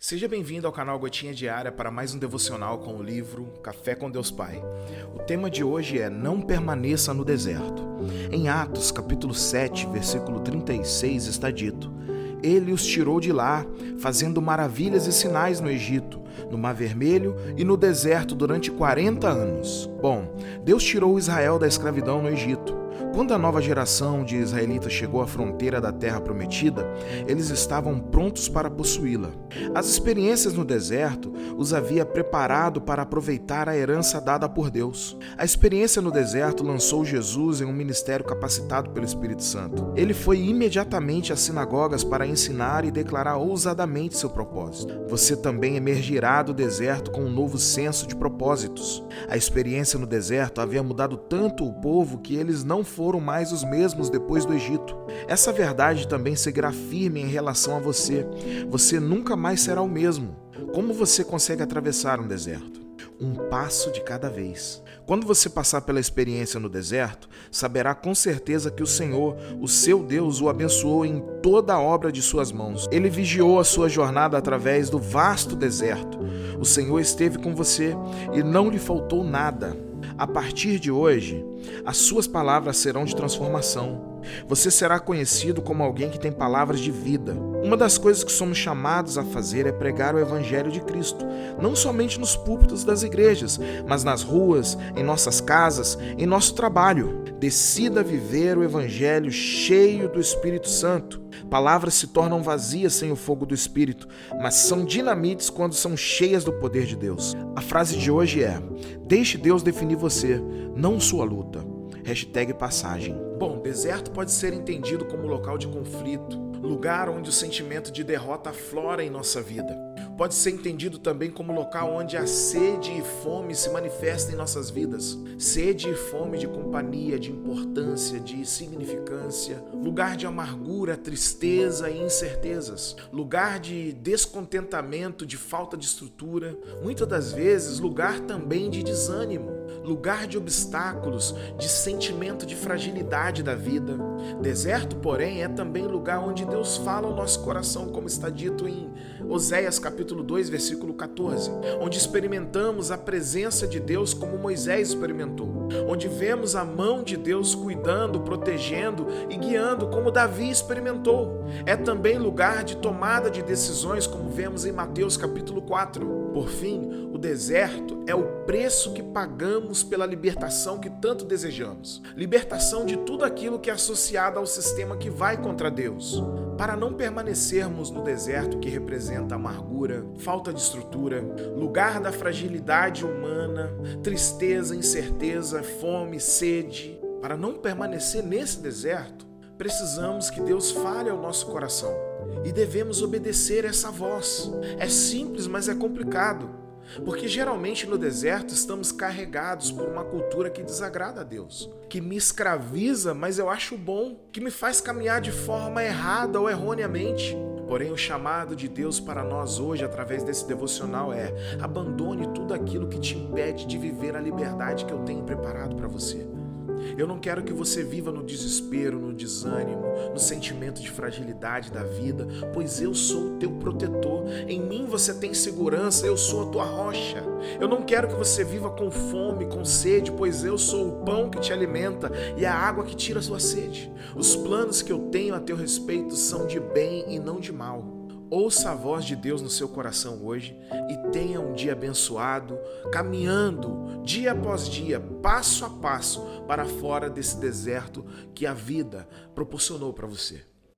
Seja bem-vindo ao canal Gotinha Diária para mais um devocional com o livro Café com Deus Pai. O tema de hoje é Não permaneça no deserto. Em Atos, capítulo 7, versículo 36, está dito: Ele os tirou de lá, fazendo maravilhas e sinais no Egito, no Mar Vermelho e no deserto durante 40 anos. Bom, Deus tirou Israel da escravidão no Egito. Quando a nova geração de israelitas chegou à fronteira da terra prometida, eles estavam prontos para possuí-la. As experiências no deserto os havia preparado para aproveitar a herança dada por Deus. A experiência no deserto lançou Jesus em um ministério capacitado pelo Espírito Santo. Ele foi imediatamente às sinagogas para ensinar e declarar ousadamente seu propósito. Você também emergirá do deserto com um novo senso de propósitos. A experiência no deserto havia mudado tanto o povo que eles não foram mais os mesmos depois do Egito. Essa verdade também seguirá firme em relação a você. Você nunca mais será o mesmo. Como você consegue atravessar um deserto? Um passo de cada vez. Quando você passar pela experiência no deserto, saberá com certeza que o Senhor, o seu Deus, o abençoou em toda a obra de suas mãos. Ele vigiou a sua jornada através do vasto deserto. O Senhor esteve com você e não lhe faltou nada. A partir de hoje, as suas palavras serão de transformação. Você será conhecido como alguém que tem palavras de vida. Uma das coisas que somos chamados a fazer é pregar o Evangelho de Cristo, não somente nos púlpitos das igrejas, mas nas ruas, em nossas casas, em nosso trabalho. Decida viver o Evangelho cheio do Espírito Santo. Palavras se tornam vazias sem o fogo do Espírito, mas são dinamites quando são cheias do poder de Deus. A frase de hoje é: Deixe Deus definir você, não sua luta. Hashtag passagem. Bom, deserto pode ser entendido como local de conflito, lugar onde o sentimento de derrota aflora em nossa vida. Pode ser entendido também como local onde a sede e fome se manifestam em nossas vidas. Sede e fome de companhia, de importância, de significância. Lugar de amargura, tristeza e incertezas. Lugar de descontentamento, de falta de estrutura. Muitas das vezes, lugar também de desânimo lugar de obstáculos, de sentimento de fragilidade da vida. Deserto, porém, é também lugar onde Deus fala ao nosso coração, como está dito em Oséias capítulo 2, versículo 14, onde experimentamos a presença de Deus como Moisés experimentou, onde vemos a mão de Deus cuidando, protegendo e guiando como Davi experimentou. É também lugar de tomada de decisões, como vemos em Mateus capítulo 4. Por fim, o deserto é o preço que pagamos pela libertação que tanto desejamos. Libertação de tudo aquilo que é associado ao sistema que vai contra Deus. Para não permanecermos no deserto que representa amargura, falta de estrutura, lugar da fragilidade humana, tristeza, incerteza, fome, sede, para não permanecer nesse deserto, precisamos que Deus fale ao nosso coração e devemos obedecer essa voz. É simples, mas é complicado. Porque geralmente no deserto estamos carregados por uma cultura que desagrada a Deus, que me escraviza, mas eu acho bom, que me faz caminhar de forma errada ou erroneamente. Porém, o chamado de Deus para nós hoje, através desse devocional, é: abandone tudo aquilo que te impede de viver a liberdade que eu tenho preparado para você. Eu não quero que você viva no desespero, no desânimo, no sentimento de fragilidade da vida, pois eu sou o teu protetor. Em mim você tem segurança, eu sou a tua rocha. Eu não quero que você viva com fome, com sede, pois eu sou o pão que te alimenta e a água que tira a sua sede. Os planos que eu tenho a teu respeito são de bem e não de mal. Ouça a voz de Deus no seu coração hoje e tenha um dia abençoado, caminhando dia após dia, passo a passo, para fora desse deserto que a vida proporcionou para você.